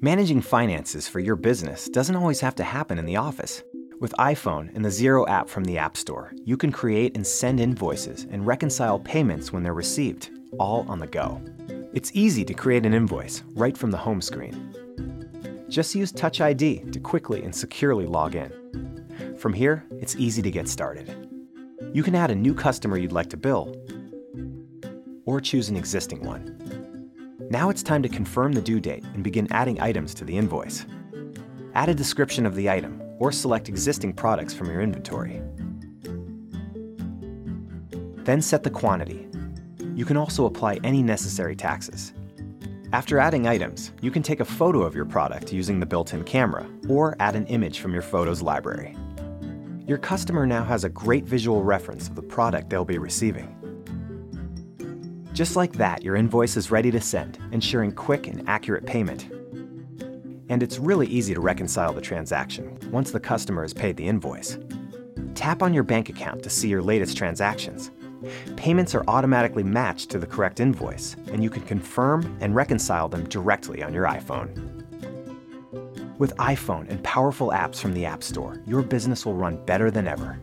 Managing finances for your business doesn't always have to happen in the office. With iPhone and the Xero app from the App Store, you can create and send invoices and reconcile payments when they're received, all on the go. It's easy to create an invoice right from the home screen. Just use Touch ID to quickly and securely log in. From here, it's easy to get started. You can add a new customer you'd like to bill, or choose an existing one. Now it's time to confirm the due date and begin adding items to the invoice. Add a description of the item or select existing products from your inventory. Then set the quantity. You can also apply any necessary taxes. After adding items, you can take a photo of your product using the built-in camera or add an image from your photos library. Your customer now has a great visual reference of the product they'll be receiving. Just like that, your invoice is ready to send, ensuring quick and accurate payment. And it's really easy to reconcile the transaction once the customer has paid the invoice. Tap on your bank account to see your latest transactions. Payments are automatically matched to the correct invoice, and you can confirm and reconcile them directly on your iPhone. With iPhone and powerful apps from the App Store, your business will run better than ever.